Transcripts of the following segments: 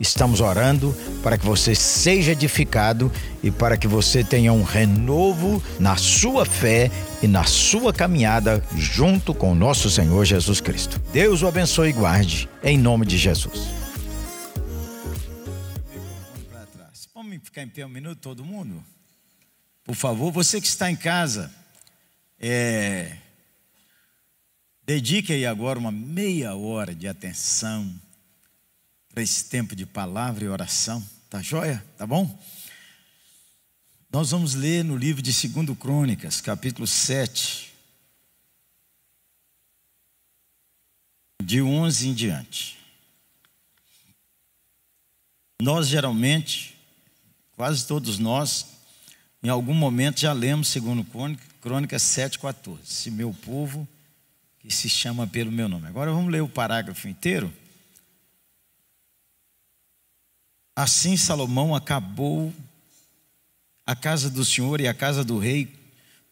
Estamos orando para que você seja edificado e para que você tenha um renovo na sua fé e na sua caminhada junto com o nosso Senhor Jesus Cristo. Deus o abençoe e guarde, em nome de Jesus. Vamos ficar em pé um minuto, todo mundo? Por favor, você que está em casa, é, dedique aí agora uma meia hora de atenção para esse tempo de palavra e oração. Tá joia? Tá bom? Nós vamos ler no livro de 2 Crônicas, capítulo 7, de 11 em diante. Nós geralmente, quase todos nós, em algum momento já lemos, segundo Crônicas 7,14. Se meu povo, que se chama pelo meu nome. Agora vamos ler o parágrafo inteiro. Assim Salomão acabou a casa do Senhor e a casa do rei,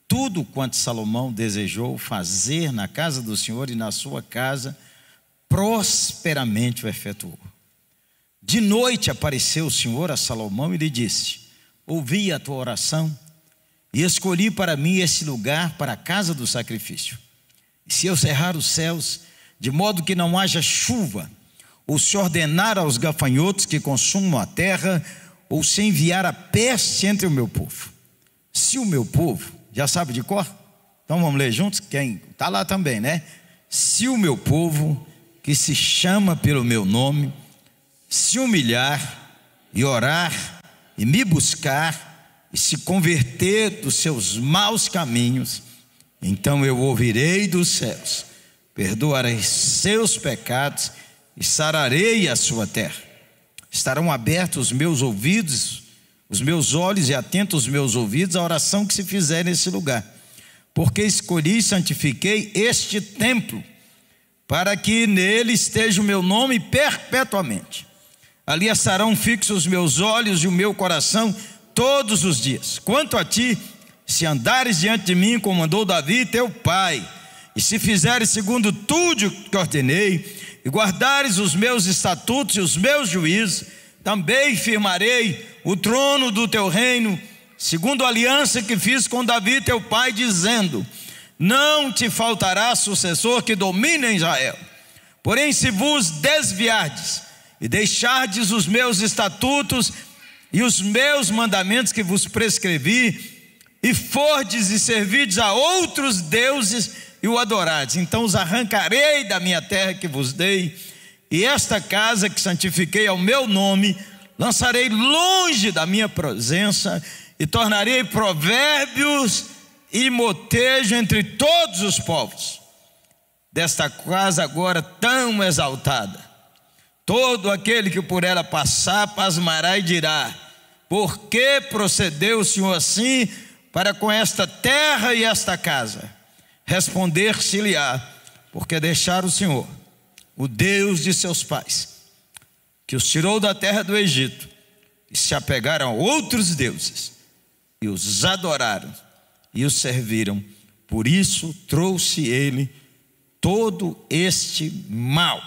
tudo quanto Salomão desejou fazer na casa do Senhor e na sua casa, prosperamente o efetuou. De noite apareceu o Senhor a Salomão e lhe disse: Ouvi a tua oração e escolhi para mim esse lugar para a casa do sacrifício. E se eu cerrar os céus, de modo que não haja chuva, ou se ordenar aos gafanhotos que consumam a terra, ou se enviar a peste entre o meu povo. Se o meu povo, já sabe de cor? Então vamos ler juntos? Quem está lá também, né? Se o meu povo, que se chama pelo meu nome, se humilhar e orar e me buscar e se converter dos seus maus caminhos, então eu ouvirei dos céus, perdoarei seus pecados e sararei a sua terra. Estarão abertos os meus ouvidos, os meus olhos e atentos os meus ouvidos à oração que se fizer nesse lugar. Porque escolhi e santifiquei este templo, para que nele esteja o meu nome perpetuamente. Ali estarão fixos os meus olhos e o meu coração todos os dias. Quanto a ti, se andares diante de mim, como mandou Davi, teu pai, e se fizeres segundo tudo que ordenei, e guardares os meus estatutos e os meus juízos, também firmarei o trono do teu reino, segundo a aliança que fiz com Davi teu pai, dizendo: Não te faltará sucessor que domine em Israel. Porém, se vos desviardes e deixardes os meus estatutos e os meus mandamentos que vos prescrevi, e fordes e servides a outros deuses, e o adorardes. Então os arrancarei da minha terra que vos dei, e esta casa que santifiquei ao meu nome, lançarei longe da minha presença, e tornarei provérbios e motejo entre todos os povos. Desta casa agora tão exaltada, todo aquele que por ela passar, pasmará e dirá: Por que procedeu o Senhor assim para com esta terra e esta casa? Responder-se-lhe-á, porque deixar o Senhor, o Deus de seus pais, que os tirou da terra do Egito, e se apegaram a outros deuses, e os adoraram e os serviram, por isso trouxe ele todo este mal.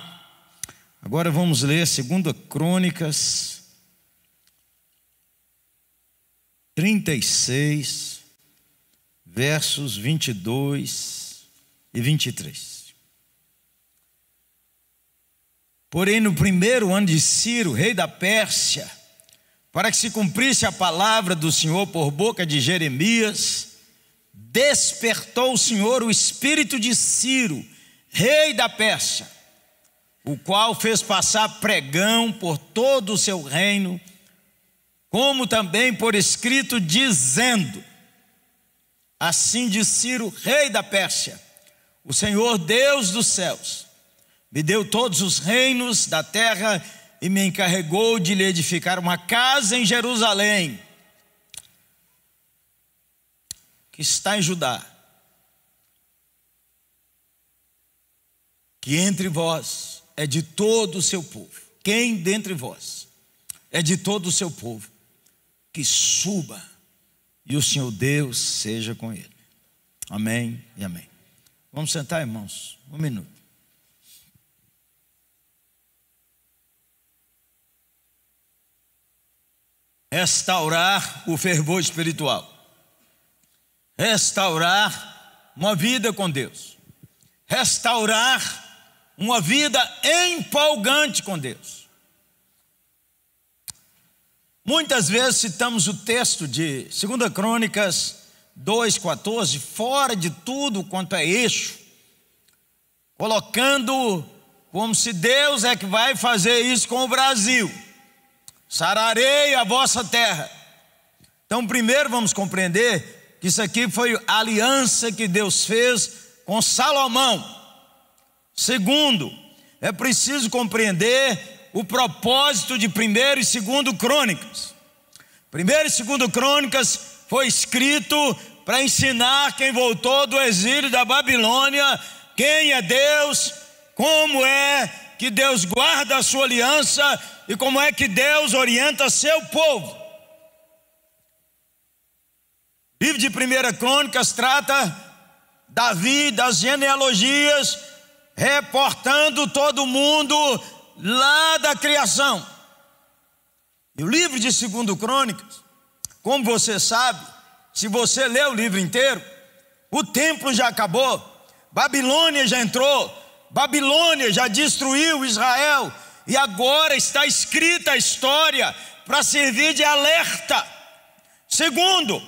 Agora vamos ler 2 Crônicas 36 versos 22 e 23. Porém, no primeiro ano de Ciro, rei da Pérsia, para que se cumprisse a palavra do Senhor por boca de Jeremias, despertou o Senhor o espírito de Ciro, rei da Pérsia, o qual fez passar pregão por todo o seu reino, como também por escrito, dizendo: Assim diz Ciro, rei da Pérsia: O Senhor Deus dos céus me deu todos os reinos da terra e me encarregou de lhe edificar uma casa em Jerusalém, que está em Judá, que entre vós é de todo o seu povo. Quem dentre vós é de todo o seu povo, que suba e o Senhor Deus seja com ele. Amém e amém. Vamos sentar, irmãos, um minuto. Restaurar o fervor espiritual, restaurar uma vida com Deus, restaurar uma vida empolgante com Deus. Muitas vezes citamos o texto de 2 Crônicas 2,14, fora de tudo quanto é eixo, colocando como se Deus é que vai fazer isso com o Brasil. Sararei a vossa terra. Então, primeiro vamos compreender que isso aqui foi a aliança que Deus fez com Salomão. Segundo, é preciso compreender o propósito de primeiro e segundo crônicas. Primeiro e segundo crônicas foi escrito para ensinar quem voltou do exílio da Babilônia, quem é Deus, como é que Deus guarda a sua aliança e como é que Deus orienta seu povo. O livro de Primeira Crônicas trata Davi das genealogias reportando todo mundo lá da criação. E o livro de Segundo Crônicas, como você sabe, se você lê o livro inteiro, o templo já acabou, Babilônia já entrou, Babilônia já destruiu Israel, e agora está escrita a história para servir de alerta. Segundo,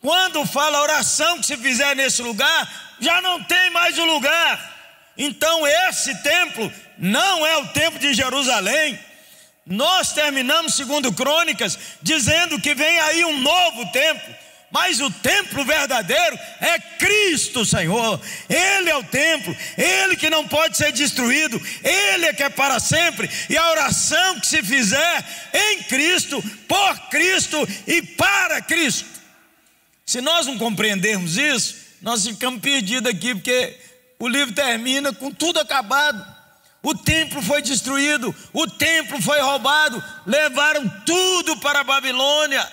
quando fala a oração que se fizer nesse lugar, já não tem mais o lugar. Então, esse templo não é o templo de Jerusalém. Nós terminamos, segundo Crônicas, dizendo que vem aí um novo templo. Mas o templo verdadeiro é Cristo, Senhor. Ele é o templo, ele que não pode ser destruído, ele é que é para sempre. E a oração que se fizer em Cristo, por Cristo e para Cristo. Se nós não compreendermos isso, nós ficamos perdidos aqui, porque o livro termina com tudo acabado. O templo foi destruído, o templo foi roubado, levaram tudo para a Babilônia.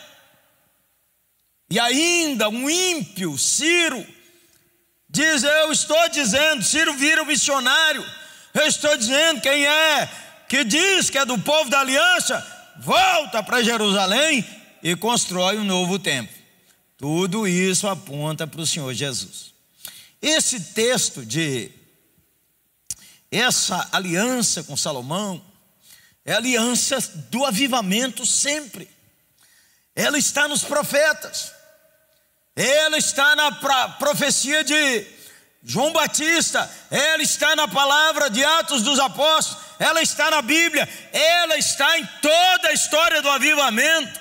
E ainda um ímpio, Ciro, diz: Eu estou dizendo, Ciro vira o missionário, eu estou dizendo quem é que diz que é do povo da aliança, volta para Jerusalém e constrói um novo templo. Tudo isso aponta para o Senhor Jesus. Esse texto de essa aliança com Salomão é aliança do avivamento sempre. Ela está nos profetas. Ela está na profecia de João Batista, ela está na palavra de Atos dos Apóstolos, ela está na Bíblia, ela está em toda a história do avivamento.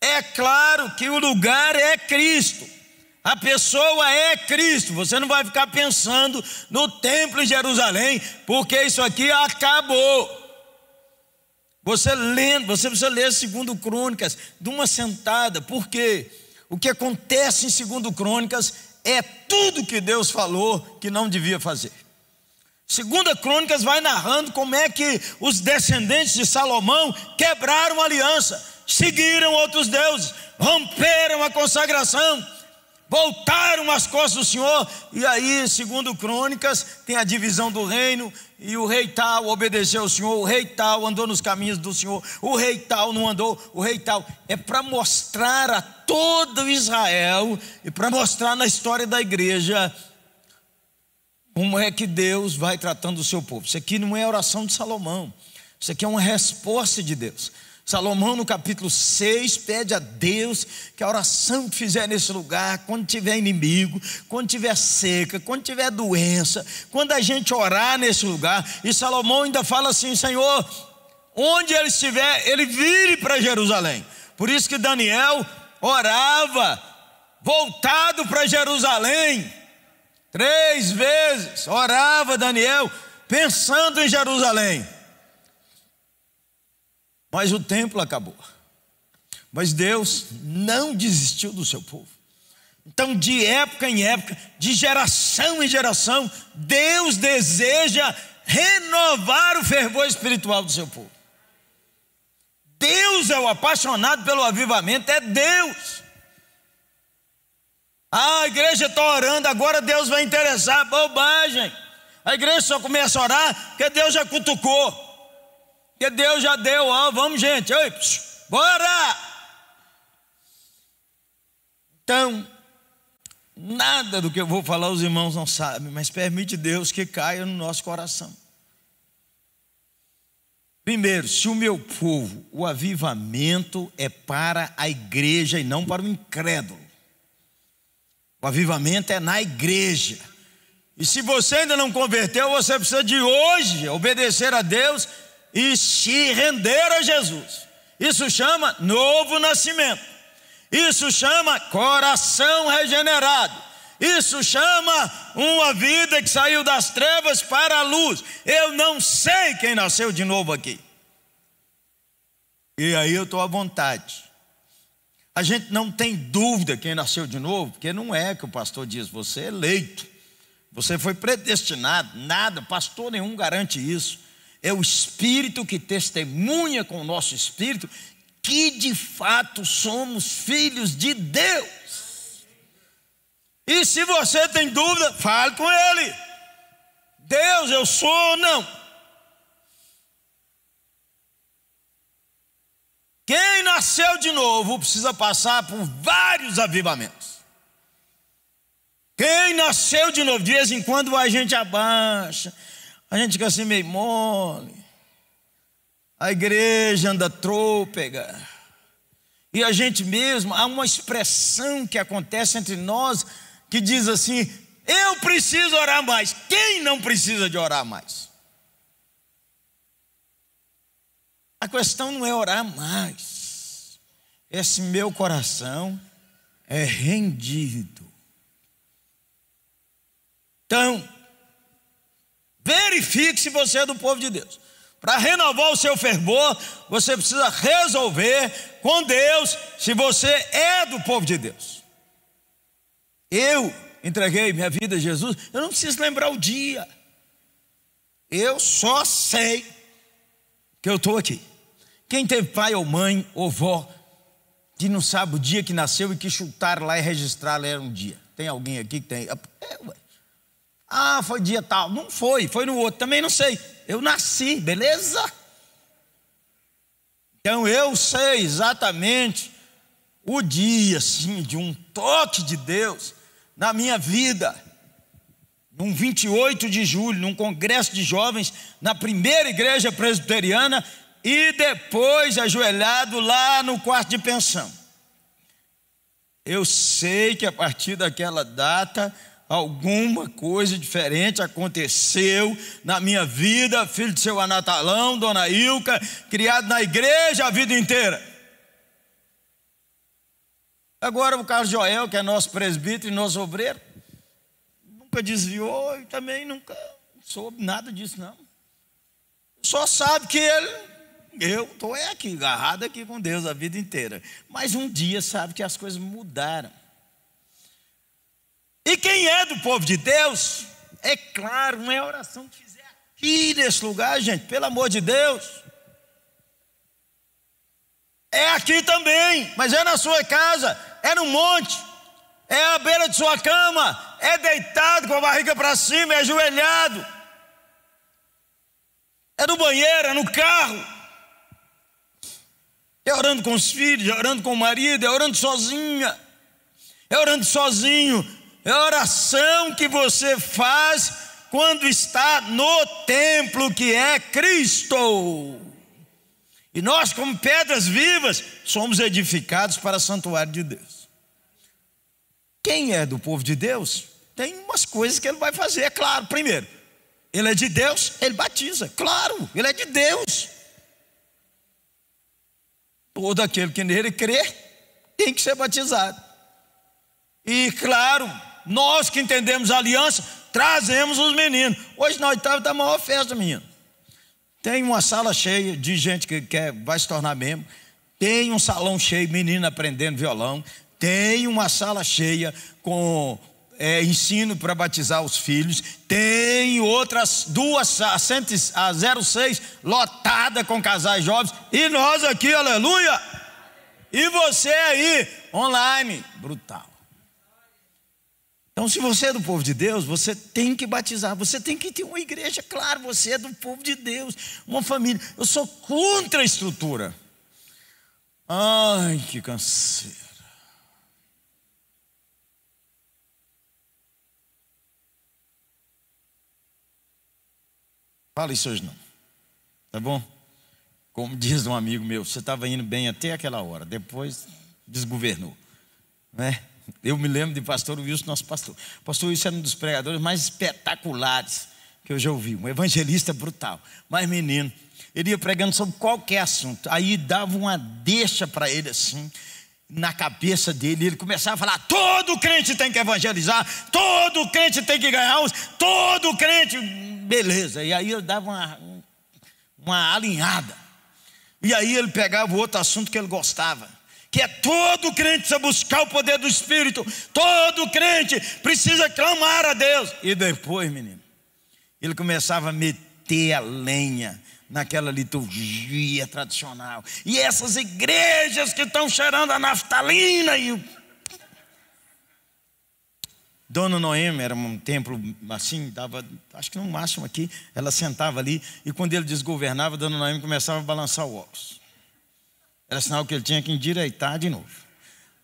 É claro que o lugar é Cristo. A pessoa é Cristo. Você não vai ficar pensando no templo em Jerusalém, porque isso aqui acabou. Você lendo, você precisa ler segundo Crônicas de uma sentada, porque o que acontece em segundo Crônicas é tudo que Deus falou que não devia fazer. Segunda Crônicas vai narrando como é que os descendentes de Salomão quebraram a aliança, seguiram outros deuses, romperam a consagração voltaram as costas do Senhor, e aí, segundo Crônicas, tem a divisão do reino, e o rei tal obedeceu ao Senhor, o rei tal andou nos caminhos do Senhor, o rei tal não andou, o rei tal. É para mostrar a todo Israel, e para mostrar na história da igreja, como é que Deus vai tratando o seu povo. Isso aqui não é oração de Salomão, isso aqui é uma resposta de Deus. Salomão, no capítulo 6, pede a Deus que a oração que fizer nesse lugar, quando tiver inimigo, quando tiver seca, quando tiver doença, quando a gente orar nesse lugar, e Salomão ainda fala assim: Senhor, onde ele estiver, ele vire para Jerusalém. Por isso que Daniel orava, voltado para Jerusalém, três vezes, orava Daniel, pensando em Jerusalém. Mas o templo acabou. Mas Deus não desistiu do seu povo. Então, de época em época, de geração em geração, Deus deseja renovar o fervor espiritual do seu povo. Deus é o apaixonado pelo avivamento, é Deus. Ah, a igreja está orando, agora Deus vai interessar, bobagem. A igreja só começa a orar porque Deus já cutucou, porque Deus já deu, ó, vamos gente, oi, bora! Então, nada do que eu vou falar os irmãos não sabem, mas permite Deus que caia no nosso coração. Primeiro, se o meu povo, o avivamento é para a igreja e não para o incrédulo. O avivamento é na igreja. E se você ainda não converteu, você precisa de hoje obedecer a Deus e se render a Jesus. Isso chama novo nascimento. Isso chama coração regenerado. Isso chama uma vida que saiu das trevas para a luz. Eu não sei quem nasceu de novo aqui. E aí eu estou à vontade. A gente não tem dúvida quem nasceu de novo, porque não é que o pastor diz, você é eleito, você foi predestinado, nada, pastor nenhum garante isso. É o Espírito que testemunha com o nosso Espírito que de fato somos filhos de Deus. E se você tem dúvida, fale com Ele. Deus, eu sou ou não? Quem nasceu de novo precisa passar por vários avivamentos. Quem nasceu de novo, de vez em quando a gente abaixa, a gente fica assim meio mole, a igreja anda trôpega, e a gente mesmo, há uma expressão que acontece entre nós que diz assim: eu preciso orar mais. Quem não precisa de orar mais? A questão não é orar mais. Esse meu coração é rendido. Então, verifique se você é do povo de Deus. Para renovar o seu fervor, você precisa resolver com Deus se você é do povo de Deus. Eu entreguei minha vida a Jesus, eu não preciso lembrar o dia. Eu só sei que eu estou aqui. Quem teve pai ou mãe ou vó que não sabe o dia que nasceu e que chutaram lá e registraram era um dia? Tem alguém aqui que tem? É, ah, foi dia tal. Não foi, foi no outro. Também não sei. Eu nasci, beleza? Então eu sei exatamente o dia, sim, de um toque de Deus na minha vida. Num 28 de julho, num congresso de jovens, na primeira igreja presbiteriana, e depois ajoelhado lá no quarto de pensão. Eu sei que a partir daquela data alguma coisa diferente aconteceu na minha vida, filho de seu Anatalão, dona Ilka, criado na igreja a vida inteira. Agora o Carlos Joel, que é nosso presbítero e nosso obreiro, nunca desviou e também nunca soube nada disso, não. Só sabe que ele eu estou é aqui, agarrado aqui com Deus a vida inteira. Mas um dia sabe que as coisas mudaram. E quem é do povo de Deus, é claro, não é oração que fizer aqui nesse lugar, gente, pelo amor de Deus. É aqui também, mas é na sua casa, é no monte, é à beira de sua cama, é deitado com a barriga para cima, é ajoelhado, é no banheiro, é no carro. É orando com os filhos, é orando com o marido, é orando sozinha, é orando sozinho, é a oração que você faz quando está no templo que é Cristo. E nós, como pedras vivas, somos edificados para o santuário de Deus. Quem é do povo de Deus, tem umas coisas que ele vai fazer, é claro. Primeiro, ele é de Deus, ele batiza, claro, ele é de Deus. Todo aquele que nele crê tem que ser batizado. E claro, nós que entendemos a aliança, trazemos os meninos. Hoje na oitava está a maior festa, menino. Tem uma sala cheia de gente que quer, vai se tornar membro. Tem um salão cheio, menino aprendendo violão. tem uma sala cheia com é, ensino para batizar os filhos, tem outras duas, a, 100, a 06 lotada com casais jovens, e nós aqui, aleluia! E você aí, online, brutal. Então, se você é do povo de Deus, você tem que batizar, você tem que ter uma igreja, claro, você é do povo de Deus, uma família. Eu sou contra a estrutura. Ai, que canseira. Fala isso hoje não, tá bom? Como diz um amigo meu, você estava indo bem até aquela hora, depois desgovernou, né? Eu me lembro de pastor Wilson, nosso pastor. Pastor Wilson era um dos pregadores mais espetaculares que eu já ouvi, um evangelista brutal. Mas menino, ele ia pregando sobre qualquer assunto. Aí dava uma deixa para ele assim, na cabeça dele, ele começava a falar: todo crente tem que evangelizar, todo crente tem que ganhar uns, todo crente. Beleza. E aí eu dava uma, uma alinhada. E aí ele pegava outro assunto que ele gostava que é todo crente precisa buscar o poder do Espírito, todo crente precisa clamar a Deus. E depois, menino, ele começava a meter a lenha naquela liturgia tradicional. E essas igrejas que estão cheirando a naftalina e Dona Noemi era um templo assim, dava, acho que no máximo aqui, ela sentava ali e quando ele desgovernava, Dona Noemi começava a balançar o óculos. Era sinal que ele tinha que endireitar de novo.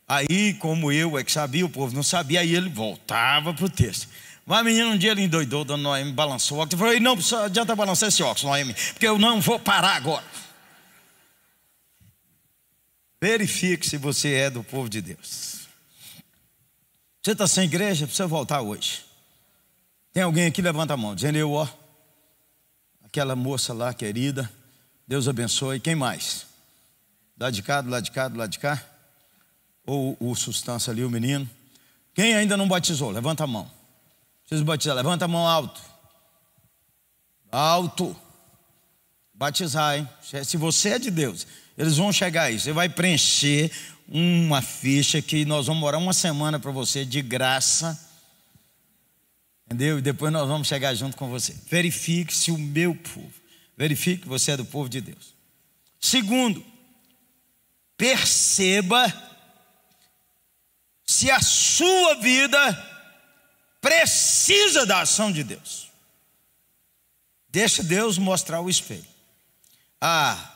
Aí, como eu é que sabia, o povo não sabia, aí ele voltava para o texto. Mas menino, um dia ele endoidou, dona Noemi balançou o óculos. Falei, não adianta balançar esse óculos, Noemi, porque eu não vou parar agora. Verifique se você é do povo de Deus. Você está sem igreja, precisa voltar hoje. Tem alguém aqui, levanta a mão, dizendo eu, ó. Aquela moça lá, querida, Deus abençoe. Quem mais? Lá de cá, do lado de cá, do lado de cá. Ou o sustância ali, o menino. Quem ainda não batizou? Levanta a mão. Preciso batizar. Levanta a mão alto. Alto. Batizar, hein? Se você é de Deus, eles vão chegar aí. Você vai preencher uma ficha que nós vamos morar uma semana para você de graça. Entendeu? E depois nós vamos chegar junto com você. Verifique se o meu povo. Verifique que você é do povo de Deus. Segundo, perceba se a sua vida precisa da ação de Deus. Deixa Deus mostrar o espelho. A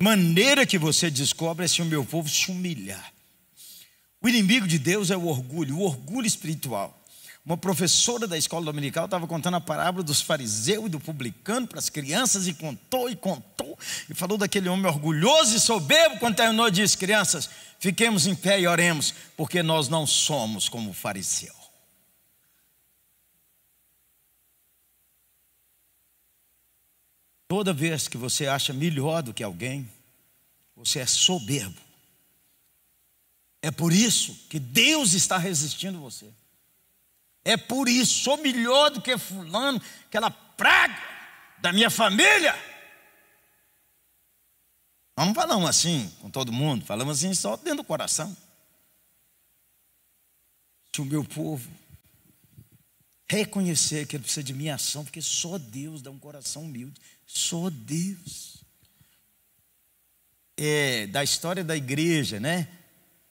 maneira que você descobre é se o meu povo se humilhar. O inimigo de Deus é o orgulho, o orgulho espiritual. Uma professora da escola dominical estava contando a parábola dos fariseus e do publicano para as crianças e contou e contou e falou daquele homem orgulhoso e soberbo. Quando terminou, disse: Crianças, fiquemos em pé e oremos, porque nós não somos como o fariseu. Toda vez que você acha melhor do que alguém, você é soberbo. É por isso que Deus está resistindo você. É por isso, sou melhor do que fulano, aquela praga da minha família. Nós não falamos assim com todo mundo, falamos assim só dentro do coração. Se o meu povo reconhecer que ele precisa de minha ação, porque só Deus dá um coração humilde, só Deus. É da história da igreja, né?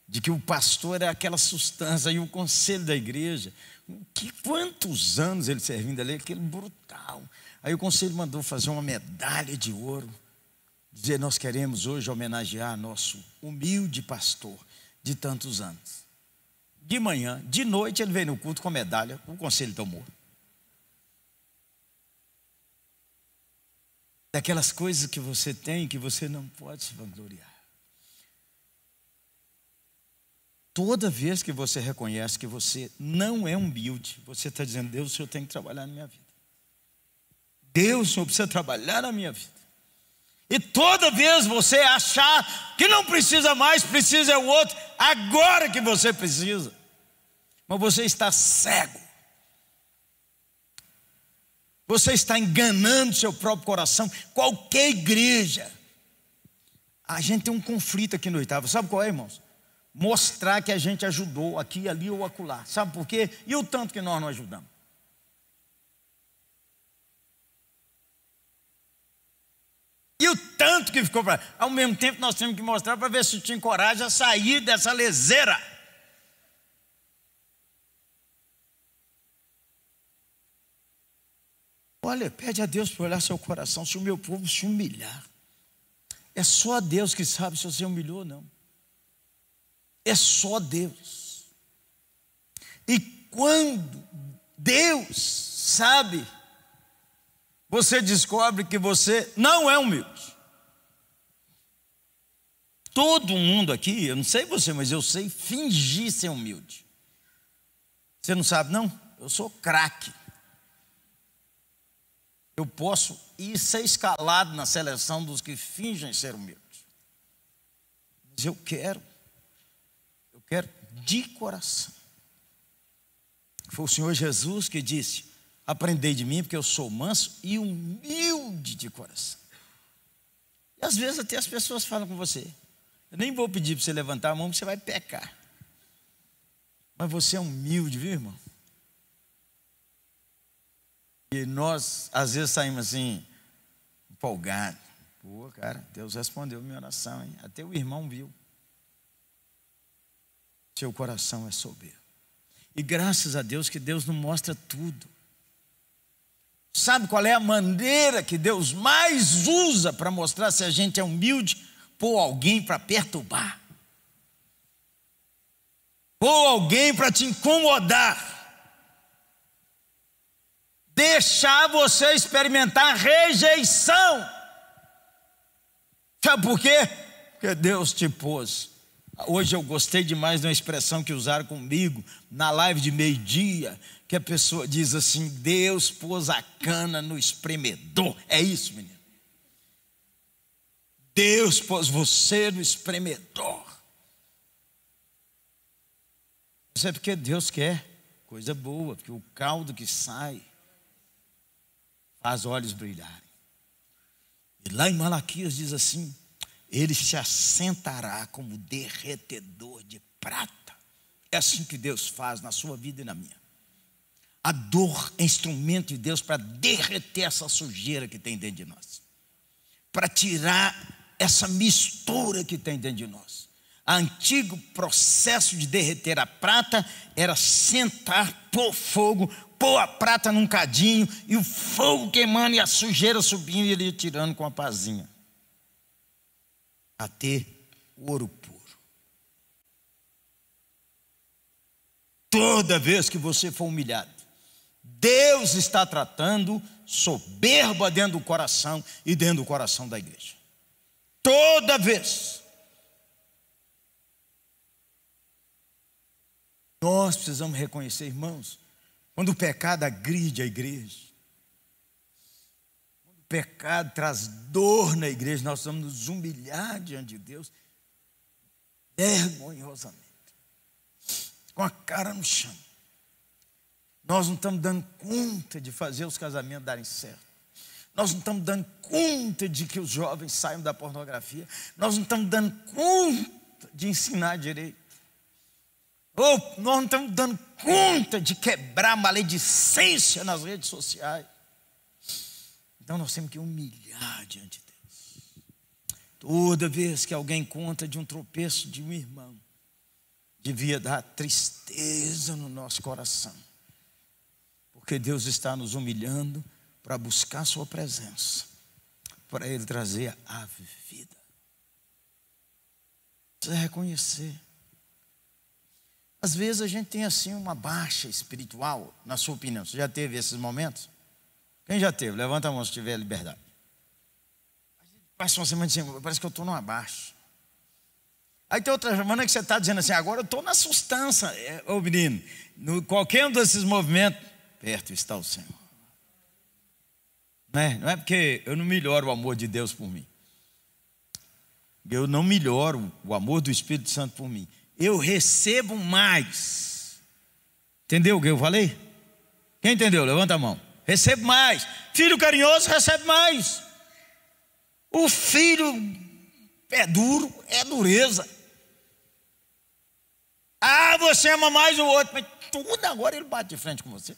De que o pastor é aquela substância e o conselho da igreja que quantos anos ele servindo ali, aquele brutal. Aí o conselho mandou fazer uma medalha de ouro, dizer: Nós queremos hoje homenagear nosso humilde pastor de tantos anos. De manhã, de noite, ele veio no culto com a medalha, o conselho tomou. Daquelas coisas que você tem que você não pode se vangloriar. Toda vez que você reconhece que você não é humilde, você está dizendo: Deus, o Senhor tem que trabalhar na minha vida. Deus, o Senhor precisa trabalhar na minha vida. E toda vez você achar que não precisa mais, precisa é o outro, agora que você precisa. Mas você está cego. Você está enganando seu próprio coração. Qualquer igreja a gente tem um conflito aqui no oitavo. Sabe qual é, irmãos? Mostrar que a gente ajudou aqui, ali ou acolá. Sabe por quê? E o tanto que nós não ajudamos? E o tanto que ficou para. Ao mesmo tempo, nós temos que mostrar para ver se tinha coragem a sair dessa leseira. Olha, pede a Deus para olhar seu coração, se o meu povo se humilhar. É só Deus que sabe se você humilhou ou não. É só Deus. E quando Deus sabe você descobre que você não é humilde. Todo mundo aqui, eu não sei você, mas eu sei fingir ser humilde. Você não sabe, não? Eu sou craque. Eu posso ir ser escalado na seleção dos que fingem ser humildes. Mas eu quero, quero de coração. Foi o Senhor Jesus que disse: Aprendei de mim, porque eu sou manso e humilde de coração. E às vezes até as pessoas falam com você. Eu nem vou pedir para você levantar a mão, porque você vai pecar. Mas você é humilde, viu, irmão? E nós, às vezes, saímos assim, empolgados. Pô, cara, Deus respondeu minha oração, hein? Até o irmão viu. Seu coração é soberbo. E graças a Deus que Deus não mostra tudo. Sabe qual é a maneira que Deus mais usa para mostrar se a gente é humilde? Pôr alguém para perturbar. Pôr alguém para te incomodar. Deixar você experimentar rejeição. Sabe por quê? Porque Deus te pôs Hoje eu gostei demais de uma expressão que usaram comigo na live de meio-dia, que a pessoa diz assim: Deus pôs a cana no espremedor. É isso, menino. Deus pôs você no espremedor. Isso é porque Deus quer coisa boa, porque o caldo que sai faz olhos brilharem. E lá em Malaquias diz assim: ele se assentará como derretedor de prata. É assim que Deus faz na sua vida e na minha. A dor é instrumento de Deus para derreter essa sujeira que tem dentro de nós, para tirar essa mistura que tem dentro de nós. O antigo processo de derreter a prata era sentar, pôr fogo, pôr a prata num cadinho e o fogo queimando e a sujeira subindo e ele tirando com a pazinha a ter ouro puro. Toda vez que você for humilhado, Deus está tratando soberba dentro do coração e dentro do coração da igreja. Toda vez. Nós precisamos reconhecer, irmãos, quando o pecado agride a igreja, pecado traz dor na igreja, nós vamos nos humilhar diante de Deus vergonhosamente, com a cara no chão. Nós não estamos dando conta de fazer os casamentos darem certo. Nós não estamos dando conta de que os jovens saiam da pornografia. Nós não estamos dando conta de ensinar direito. Ou nós não estamos dando conta de quebrar maledicência nas redes sociais. Então nós temos que humilhar diante de Deus. Toda vez que alguém conta de um tropeço de um irmão, devia dar tristeza no nosso coração, porque Deus está nos humilhando para buscar Sua presença, para Ele trazer a vida. Precisa reconhecer. Às vezes a gente tem assim uma baixa espiritual, na sua opinião. Você já teve esses momentos? Quem já teve? Levanta a mão se tiver liberdade. Passa uma semana assim, parece que eu estou numa baixa. Aí tem outra semana que você está dizendo assim, agora eu estou na sustância. É, ô menino, no qualquer um desses movimentos, perto está o Senhor. Não é, não é porque eu não melhoro o amor de Deus por mim. Eu não melhoro o amor do Espírito Santo por mim. Eu recebo mais. Entendeu o que eu falei? Quem entendeu? Levanta a mão recebe mais. Filho carinhoso recebe mais. O filho Pé duro é dureza. Ah, você ama mais o outro, mas tudo agora ele bate de frente com você.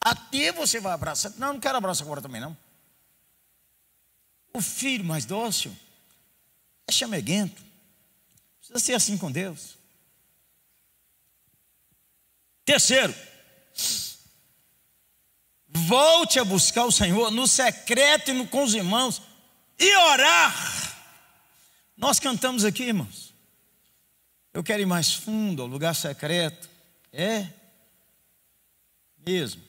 Até você vai abraçar. Não, não quero abraçar agora também, não. O filho mais dócil é chameguento. Precisa ser assim com Deus. Terceiro, volte a buscar o Senhor no secreto e com os irmãos e orar. Nós cantamos aqui, irmãos. Eu quero ir mais fundo, ao lugar secreto. É mesmo.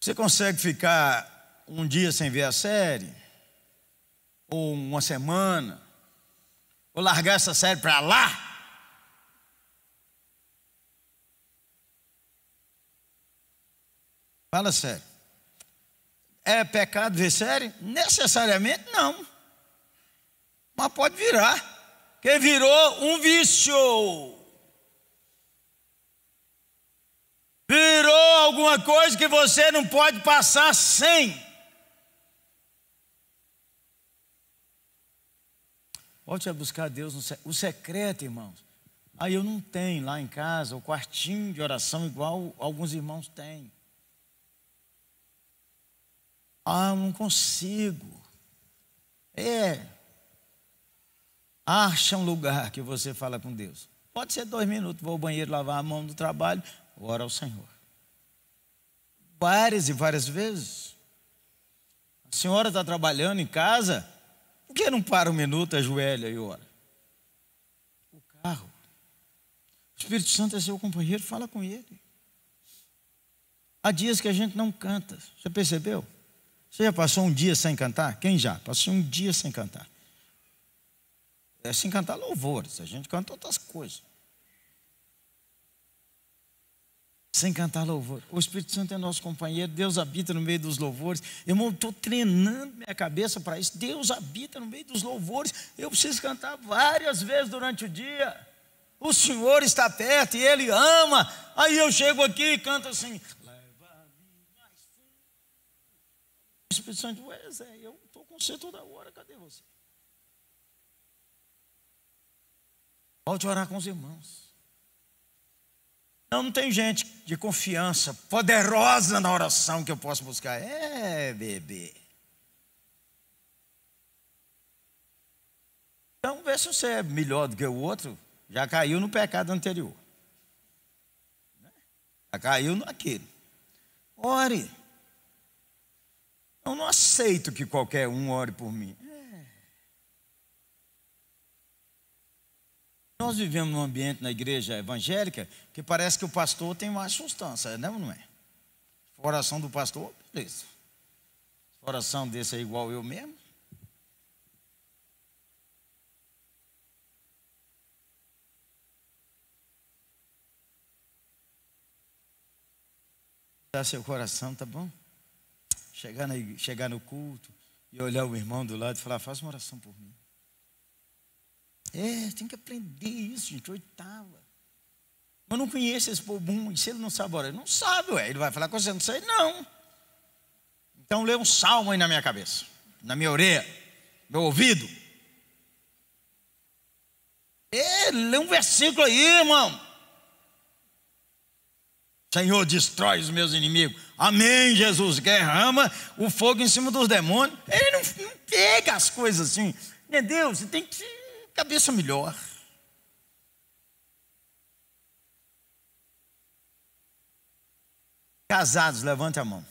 Você consegue ficar um dia sem ver a série? Ou uma semana? Ou largar essa série para lá? Fala sério. É pecado ver série? Necessariamente não. Mas pode virar. Que virou um vício. Virou alguma coisa que você não pode passar sem. Volte a buscar Deus no o secreto, irmãos. Aí eu não tenho lá em casa o quartinho de oração igual alguns irmãos têm. Ah, não consigo. É. Acha um lugar que você fala com Deus. Pode ser dois minutos, vou ao banheiro lavar a mão do trabalho, ora ao Senhor. Várias e várias vezes. A senhora está trabalhando em casa, por que não para um minuto, ajoelha e ora? O carro. O Espírito Santo é seu companheiro, fala com ele. Há dias que a gente não canta, você percebeu? Você já passou um dia sem cantar? Quem já? Passou um dia sem cantar. É sem cantar louvores, a gente canta outras coisas. Sem cantar louvor. O Espírito Santo é nosso companheiro, Deus habita no meio dos louvores. Irmão, estou treinando minha cabeça para isso. Deus habita no meio dos louvores. Eu preciso cantar várias vezes durante o dia. O Senhor está perto e Ele ama. Aí eu chego aqui e canto assim: Espírito Santo, ué, Zé, eu estou com você toda hora, cadê você? Volte a orar com os irmãos. Não, não tem gente de confiança, poderosa na oração que eu posso buscar. É, bebê. Então, vê se você é melhor do que o outro. Já caiu no pecado anterior. Já caiu naquele. Ore. Eu não aceito que qualquer um ore por mim. É. Nós vivemos num ambiente na igreja evangélica que parece que o pastor tem mais substância, não, não é? A oração do pastor, beleza. Oração desse é igual eu mesmo. Dá seu coração, tá bom? Chegar, na, chegar no culto e olhar o irmão do lado e falar: faça uma oração por mim. É, tem que aprender isso, gente, oitava. Mas não conheço esse povo, e se ele não sabe orar, ele não sabe, ué. Ele vai falar com você, não sei, não. Então lê um salmo aí na minha cabeça, na minha orelha, meu ouvido. É, lê um versículo aí, irmão. Senhor, destrói os meus inimigos. Amém, Jesus. Derrama o fogo em cima dos demônios. Ele não, não pega as coisas assim. Entendeu? Você tem que ter cabeça melhor. Casados, levante a mão.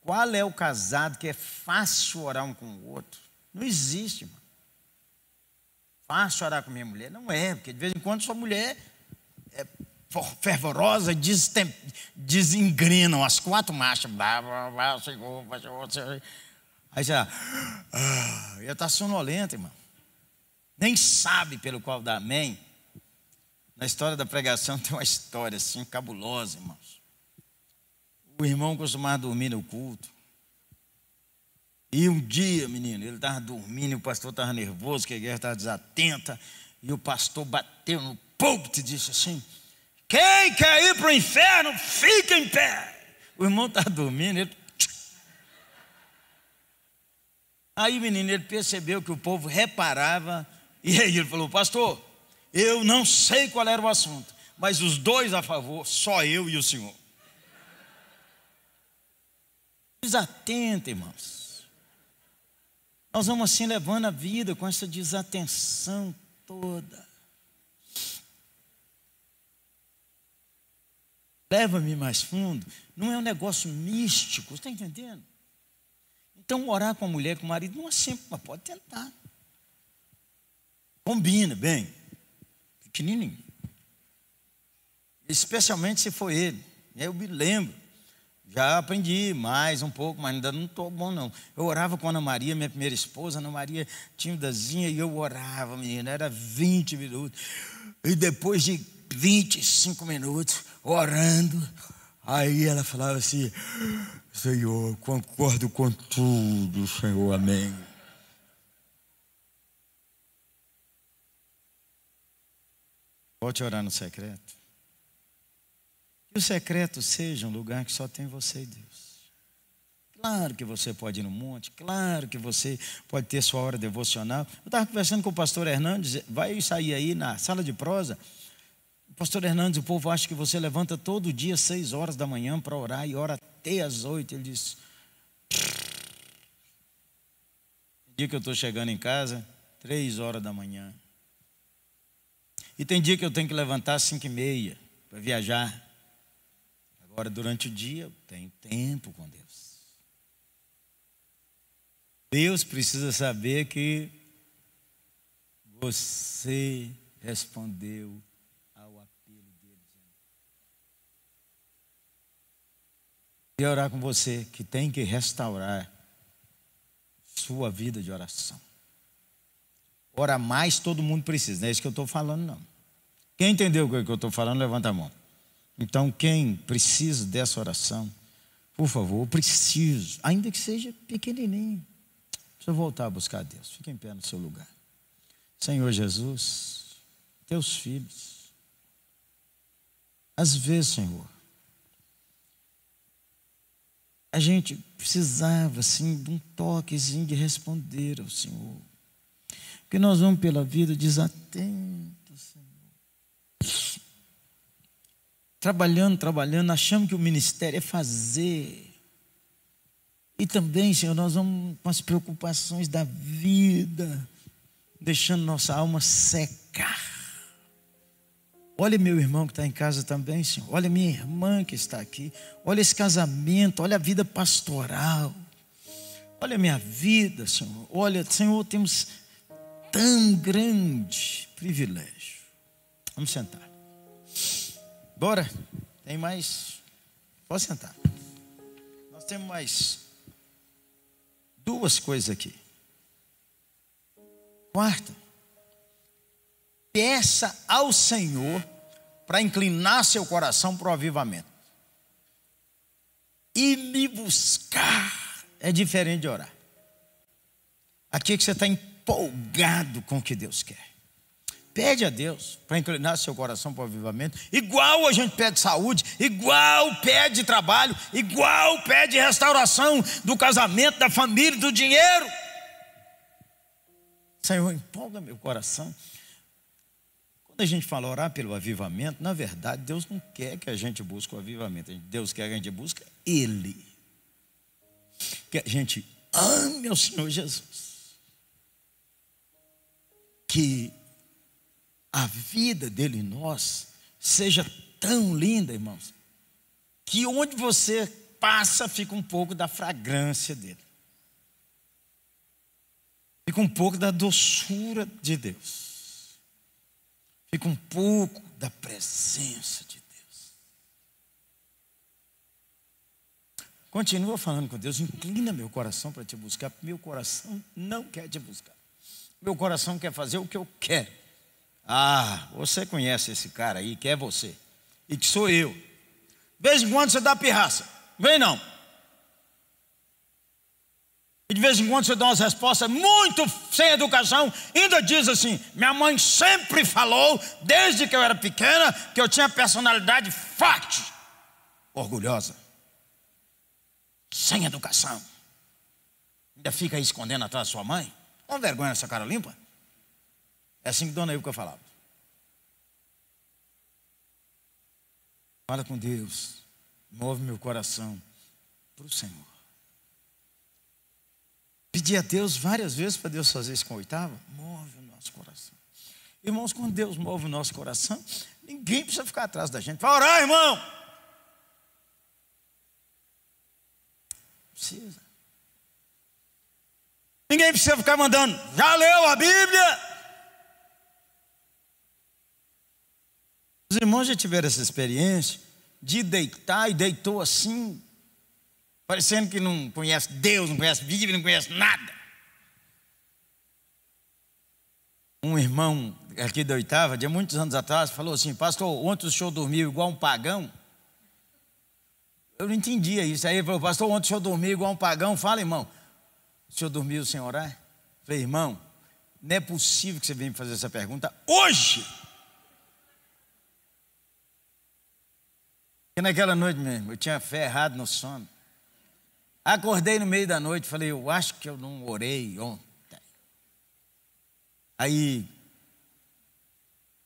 Qual é o casado que é fácil orar um com o outro? Não existe, mano. Fácil orar com minha mulher? Não é, porque de vez em quando sua mulher é fervorosa desengrenam as quatro marchas. Aí você, ah, ia estar sonolento, irmão. Nem sabe pelo qual dá amém. Na história da pregação tem uma história assim cabulosa, irmãos. O irmão costumava dormir no culto. E um dia, menino, ele estava dormindo e o pastor estava nervoso, que a guerra estava desatenta. E o pastor bateu no púlpito e disse assim: quem quer ir para o inferno, fica em pé. O irmão está dormindo, ele. Aí, menino, ele percebeu que o povo reparava, e aí ele falou: Pastor, eu não sei qual era o assunto, mas os dois a favor, só eu e o senhor. Desatenta, irmãos. Nós vamos assim levando a vida com essa desatenção toda. Leva-me mais fundo. Não é um negócio místico, você está entendendo? Então, orar com a mulher, com o marido, não é sempre, mas pode tentar. Combina bem. Pequenininho. Especialmente se for ele. Eu me lembro. Já aprendi mais um pouco, mas ainda não estou bom, não. Eu orava com a Ana Maria, minha primeira esposa, Ana Maria timidazinha, e eu orava, menina, era 20 minutos. E depois de 25 minutos, orando, aí ela falava assim: Senhor, concordo com tudo, Senhor, amém. Volte a orar no secreto. Que o secreto seja um lugar que só tem você e Deus. Claro que você pode ir no monte, claro que você pode ter sua hora devocional. Eu estava conversando com o pastor Hernandes, vai sair aí na sala de prosa. Pastor Hernandes, o povo acha que você levanta todo dia, seis horas da manhã, para orar e ora até às oito. Ele Tem dia que eu estou chegando em casa, três horas da manhã. E tem dia que eu tenho que levantar às cinco e meia para viajar. Agora, durante o dia, eu tenho tempo com Deus. Deus precisa saber que você respondeu ao apelo dele. E orar com você que tem que restaurar sua vida de oração. Ora mais, todo mundo precisa. Não é isso que eu estou falando, não. Quem entendeu o que eu estou falando, levanta a mão. Então, quem precisa dessa oração, por favor, preciso, ainda que seja pequenininho, precisa voltar a buscar a Deus. Fique em pé no seu lugar. Senhor Jesus, teus filhos, às vezes, Senhor, a gente precisava, assim, de um toquezinho de responder ao Senhor. Porque nós vamos pela vida desatentos, Senhor. Trabalhando, trabalhando, achamos que o ministério é fazer. E também, Senhor, nós vamos com as preocupações da vida, deixando nossa alma secar. Olha meu irmão que está em casa também, Senhor. Olha minha irmã que está aqui. Olha esse casamento. Olha a vida pastoral. Olha a minha vida, Senhor. Olha, Senhor, temos tão grande privilégio. Vamos sentar. Bora. Tem mais. Pode sentar. Nós temos mais duas coisas aqui. Quarta. Peça ao Senhor para inclinar seu coração para o avivamento. E me buscar é diferente de orar. Aqui é que você está empolgado com o que Deus quer. Pede a Deus para inclinar seu coração para o avivamento, igual a gente pede saúde, igual pede trabalho, igual pede restauração do casamento, da família, do dinheiro. Senhor, empolga meu coração. Quando a gente fala orar pelo avivamento, na verdade, Deus não quer que a gente busque o avivamento. Deus quer que a gente busque Ele. Que a gente ame ao Senhor Jesus que a vida dele em nós seja tão linda, irmãos, que onde você passa fica um pouco da fragrância dele. Fica um pouco da doçura de Deus. Fica um pouco da presença de Deus. Continua falando com Deus, inclina meu coração para te buscar, meu coração não quer te buscar. Meu coração quer fazer o que eu quero. Ah, você conhece esse cara aí, que é você. E que sou eu. De vez em quando você dá pirraça. Vem não. E de vez em quando você dá umas respostas muito sem educação, ainda diz assim: minha mãe sempre falou, desde que eu era pequena, que eu tinha personalidade forte, orgulhosa, sem educação. Ainda fica aí escondendo atrás da sua mãe? Com vergonha nessa cara limpa? É assim que Dona Ilka falava. Fala com Deus. Move meu coração para o Senhor. Pedi a Deus várias vezes para Deus fazer isso com a oitava. Move o nosso coração. Irmãos, quando Deus move o nosso coração, ninguém precisa ficar atrás da gente. Vai orar, irmão. Precisa. Ninguém precisa ficar mandando. Já leu a Bíblia? Os irmãos já tiveram essa experiência de deitar e deitou assim, parecendo que não conhece Deus, não conhece Bíblia, não conhece nada. Um irmão aqui da oitava, de muitos anos atrás, falou assim: Pastor, ontem o senhor dormiu igual um pagão? Eu não entendia isso. Aí ele falou: Pastor, ontem o senhor dormiu igual um pagão? Fala, irmão, o senhor dormiu sem orar? Falei, irmão, não é possível que você venha me fazer essa pergunta hoje. E naquela noite mesmo, eu tinha fé errado no sono. Acordei no meio da noite, falei, eu acho que eu não orei ontem. Aí,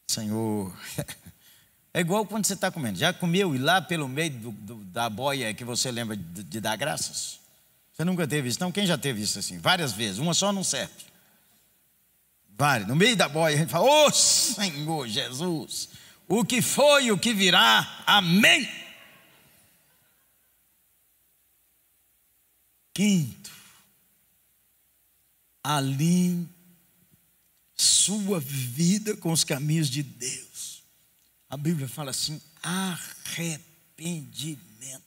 Senhor, é igual quando você está comendo. Já comeu e lá pelo meio do, do, da boia que você lembra de, de, dar graças? Você nunca teve isso? Não, quem já teve isso assim? Várias vezes, uma só não serve. Várias. No meio da boia a gente fala, ô oh, Senhor Jesus, o que foi, o que virá, amém. Quinto, alinhe sua vida com os caminhos de Deus. A Bíblia fala assim: arrependimento.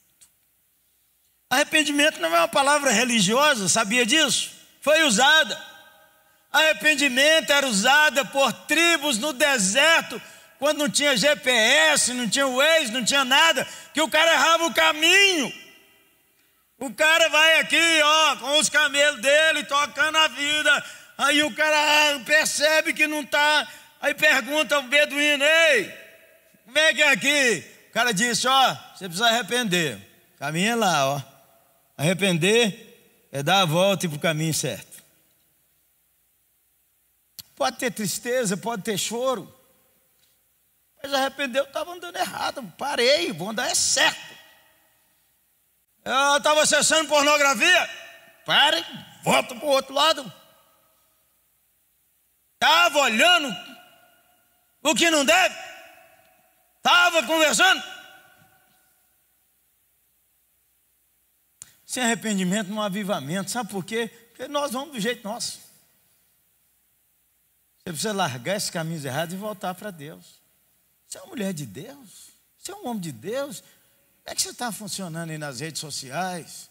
Arrependimento não é uma palavra religiosa, sabia disso? Foi usada. Arrependimento era usada por tribos no deserto quando não tinha GPS, não tinha Waze, não tinha nada, que o cara errava o caminho. O cara vai aqui, ó, com os camelos dele, tocando a vida. Aí o cara percebe que não está. Aí pergunta ao beduíno: Ei, como é que é aqui? O cara disse: Ó, você precisa arrepender. Caminha lá, ó. Arrepender é dar a volta e ir para o caminho certo. Pode ter tristeza, pode ter choro. Mas arrependeu, estava andando errado. Parei, vou andar é certo. Eu estava acessando pornografia. Pare, volta para o outro lado. Estava olhando o que não deve. Estava conversando. Sem arrependimento não avivamento. Sabe por quê? Porque nós vamos do jeito nosso. Você precisa largar esses caminhos errados e voltar para Deus. Você é uma mulher de Deus? Você é um homem de Deus? Como é que você está funcionando aí nas redes sociais?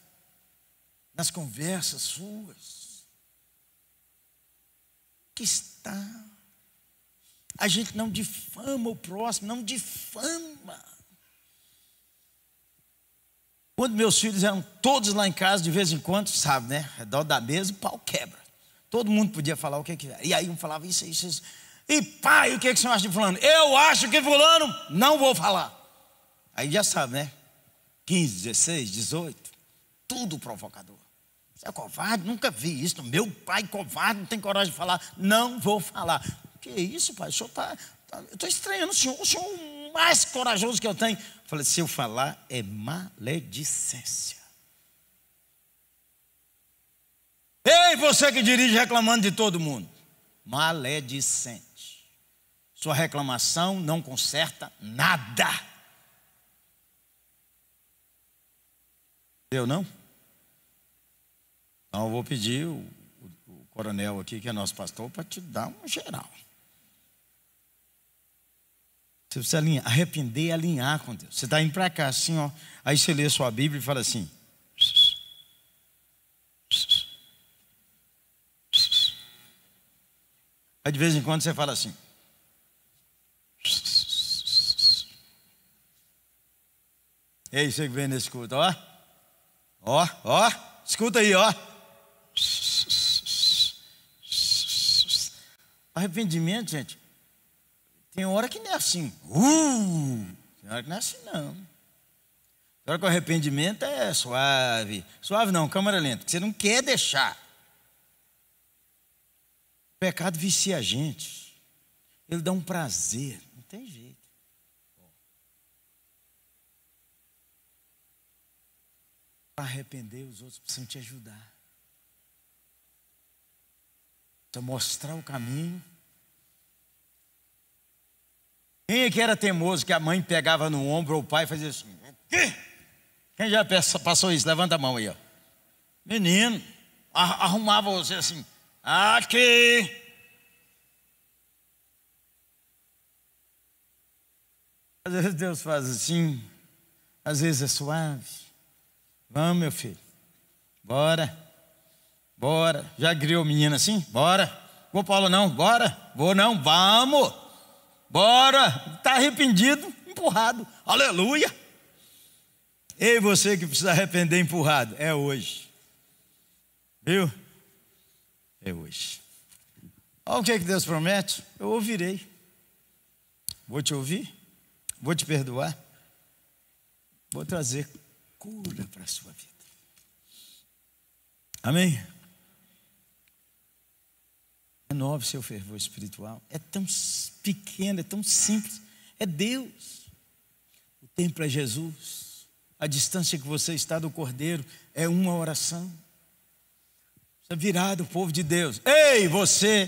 Nas conversas suas? Que está? A gente não difama o próximo, não difama. Quando meus filhos eram todos lá em casa, de vez em quando, sabe, né? Redor da mesa, o pau quebra. Todo mundo podia falar o que quiser. E aí um falava isso, isso, isso. E pai, o que, é que você acha de fulano? Eu acho que fulano, não vou falar. Aí já sabe, né? 15, 16, 18, tudo provocador. Você é covarde? Nunca vi isso. Meu pai covarde, não tem coragem de falar. Não vou falar. Que isso, pai? O senhor está. Tá, eu estou estranhando o senhor. O senhor é o mais corajoso que eu tenho. Eu falei, se eu falar, é maledicência. Ei, você que dirige reclamando de todo mundo. Maledicente. Sua reclamação não conserta nada. Eu não? Então eu vou pedir o, o, o coronel aqui, que é nosso pastor, para te dar um geral. Você precisa alinhar, arrepender e alinhar com Deus. Você está indo para cá assim, ó. Aí você lê sua Bíblia e fala assim. Aí de vez em quando você fala assim. Ei, você que vem nesse culto, ó. Ó, ó, escuta aí, ó. Arrependimento, gente, tem hora que não é assim. Uh! Tem hora que não é assim, não. Tem hora que o arrependimento é suave. Suave não, câmera lenta, que você não quer deixar. O pecado vicia a gente. Ele dá um prazer, não tem jeito. Para arrepender, os outros precisam te ajudar. Precisa mostrar o caminho. Quem é que era teimoso que a mãe pegava no ombro ou o pai fazia assim? Quem já passou isso? Levanta a mão aí, ó. Menino, arrumava você assim. Aqui. Às vezes Deus faz assim, às vezes é suave. Vamos, meu filho. Bora. Bora. Já criou o menino assim? Bora. Vou, Paulo, não. Bora. Vou, não. Vamos. Bora. Está arrependido? Empurrado. Aleluia. Ei, você que precisa arrepender empurrado. É hoje. Viu? É hoje. Olha o que, é que Deus promete. Eu ouvirei. Vou te ouvir. Vou te perdoar. Vou trazer cura para a sua vida. Amém? Renove seu fervor espiritual. É tão pequeno, é tão simples. É Deus. O templo é Jesus. A distância que você está do Cordeiro é uma oração. Você é virado, povo de Deus. Ei, você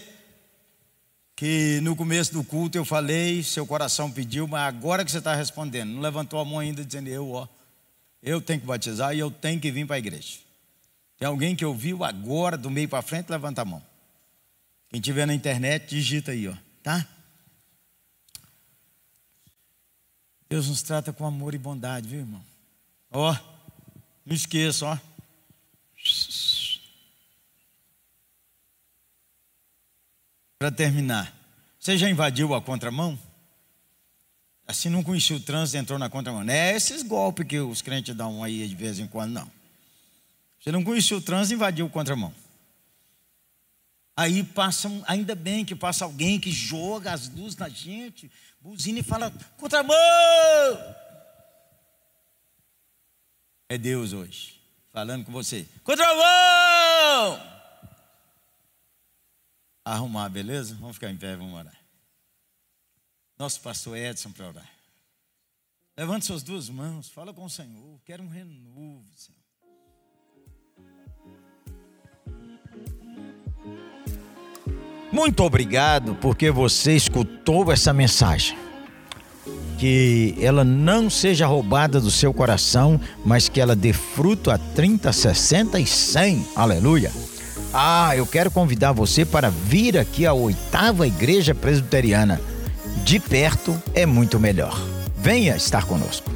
que no começo do culto eu falei, seu coração pediu, mas agora que você está respondendo, não levantou a mão ainda dizendo, eu, ó, eu tenho que batizar e eu tenho que vir para a igreja. Tem alguém que ouviu agora, do meio para frente, levanta a mão. Quem tiver na internet, digita aí, ó, tá? Deus nos trata com amor e bondade, viu, irmão? Ó, não esqueça, ó. Para terminar, você já invadiu a contramão? Assim não conhecia o trânsito, entrou na contramão. Não é esses golpes que os crentes dão aí de vez em quando, não. Você não conhecia o trânsito, invadiu a contramão. Aí passa, ainda bem que passa alguém que joga as luzes na gente, buzina e fala: contramão! É Deus hoje, falando com você: contramão! arrumar, beleza? Vamos ficar em pé, vamos orar. Nosso pastor Edson para orar. Levante suas duas mãos, fala com o Senhor. Quero um renovo, Senhor. Muito obrigado porque você escutou essa mensagem. Que ela não seja roubada do seu coração, mas que ela dê fruto a 30, 60 e 100. Aleluia. Ah, eu quero convidar você para vir aqui à oitava igreja presbiteriana. De perto é muito melhor. Venha estar conosco.